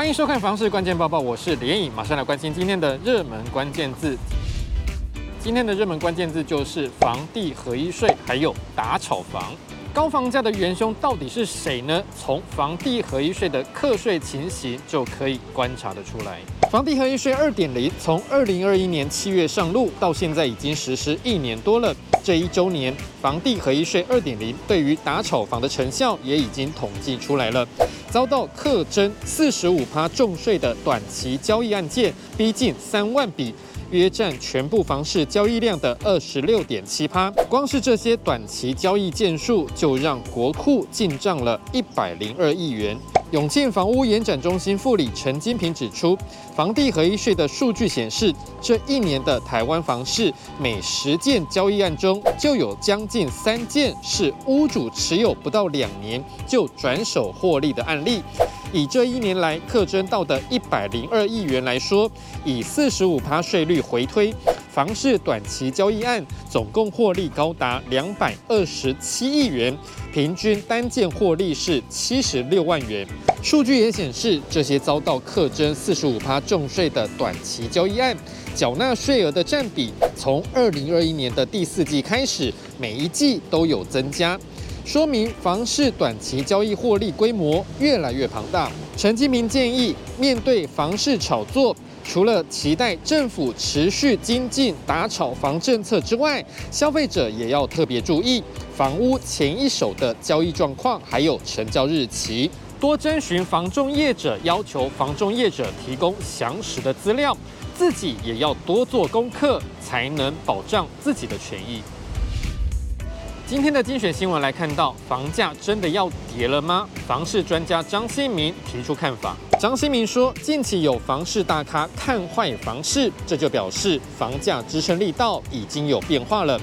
欢迎收看《房市关键报报》，我是连颖，马上来关心今天的热门关键字。今天的热门关键字就是房地合一税，还有打炒房。高房价的元凶到底是谁呢？从房地合一税的课税情形就可以观察得出来。房地合一税二点零从二零二一年七月上路到现在已经实施一年多了。这一周年，房地合一税二点零对于打炒房的成效也已经统计出来了。遭到课征四十五趴重税的短期交易案件逼近三万笔。约占全部房市交易量的二十六点七趴，光是这些短期交易件数就让国库进账了一百零二亿元。永庆房屋延展中心副理陈金平指出，房地合一税的数据显示，这一年的台湾房市每十件交易案中，就有将近三件是屋主持有不到两年就转手获利的案例。以这一年来课征到的一百零二亿元来说，以四十五趴税率回推，房市短期交易案总共获利高达两百二十七亿元，平均单件获利是七十六万元。数据也显示，这些遭到课征四十五趴重税的短期交易案，缴纳税额的占比，从二零二一年的第四季开始，每一季都有增加。说明房市短期交易获利规模越来越庞大。陈金明建议，面对房市炒作，除了期待政府持续精进打炒房政策之外，消费者也要特别注意房屋前一手的交易状况，还有成交日期，多征询房仲业者，要求房仲业者提供详实的资料，自己也要多做功课，才能保障自己的权益。今天的精选新闻来看到，房价真的要跌了吗？房市专家张新民提出看法。张新民说，近期有房市大咖看坏房市，这就表示房价支撑力道已经有变化了。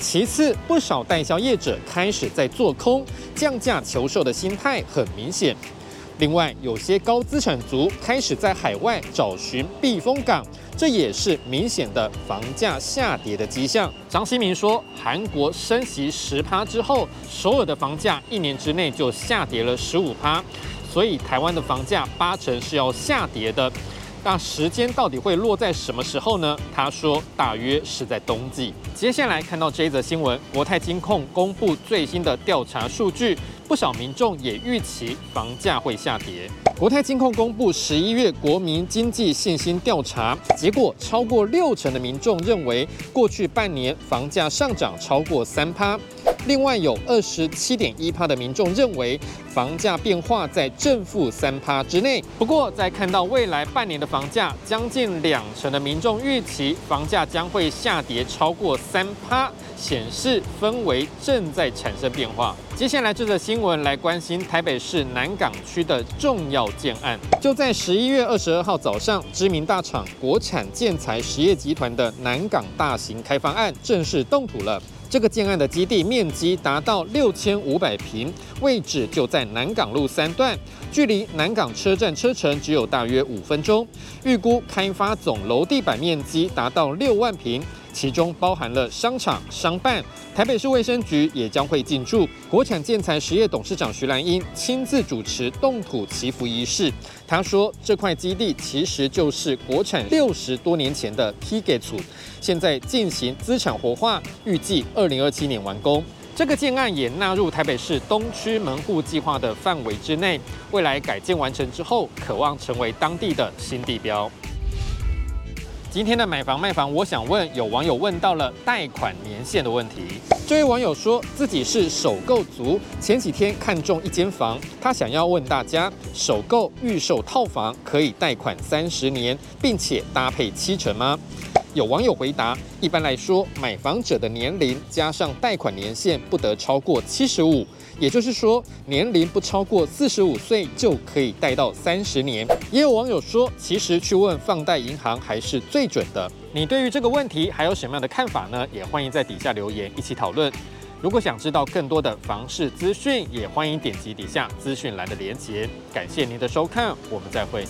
其次，不少代销业者开始在做空，降价求售的心态很明显。另外，有些高资产族开始在海外找寻避风港，这也是明显的房价下跌的迹象。张新明说，韩国升息十趴之后，首尔的房价一年之内就下跌了十五趴，所以台湾的房价八成是要下跌的。那时间到底会落在什么时候呢？他说，大约是在冬季。接下来看到这一则新闻，国泰金控公布最新的调查数据。不少民众也预期房价会下跌。国泰金控公布十一月国民经济信心调查结果，超过六成的民众认为过去半年房价上涨超过三趴。另外有二十七点一趴的民众认为房价变化在正负三趴之内。不过，在看到未来半年的房价，将近两成的民众预期房价将会下跌超过三趴，显示氛围正在产生变化。接下来这则新闻来关心台北市南港区的重要建案。就在十一月二十二号早上，知名大厂国产建材实业集团的南港大型开发案正式动土了。这个建案的基地面积达到六千五百平，位置就在南港路三段，距离南港车站车程只有大约五分钟。预估开发总楼地板面积达到六万平。其中包含了商场、商办，台北市卫生局也将会进驻。国产建材实业董事长徐兰英亲自主持动土祈福仪式。他说：“这块基地其实就是国产六十多年前的 P 给处，现在进行资产活化，预计二零二七年完工。这个建案也纳入台北市东区门户计划的范围之内，未来改建完成之后，渴望成为当地的新地标。”今天的买房卖房，我想问有网友问到了贷款年限的问题。这位网友说自己是首购族，前几天看中一间房，他想要问大家，首购预售套房可以贷款三十年，并且搭配七成吗？有网友回答，一般来说，买房者的年龄加上贷款年限不得超过七十五。也就是说，年龄不超过四十五岁就可以贷到三十年。也有网友说，其实去问放贷银行还是最准的。你对于这个问题还有什么样的看法呢？也欢迎在底下留言一起讨论。如果想知道更多的房市资讯，也欢迎点击底下资讯栏的连结。感谢您的收看，我们再会。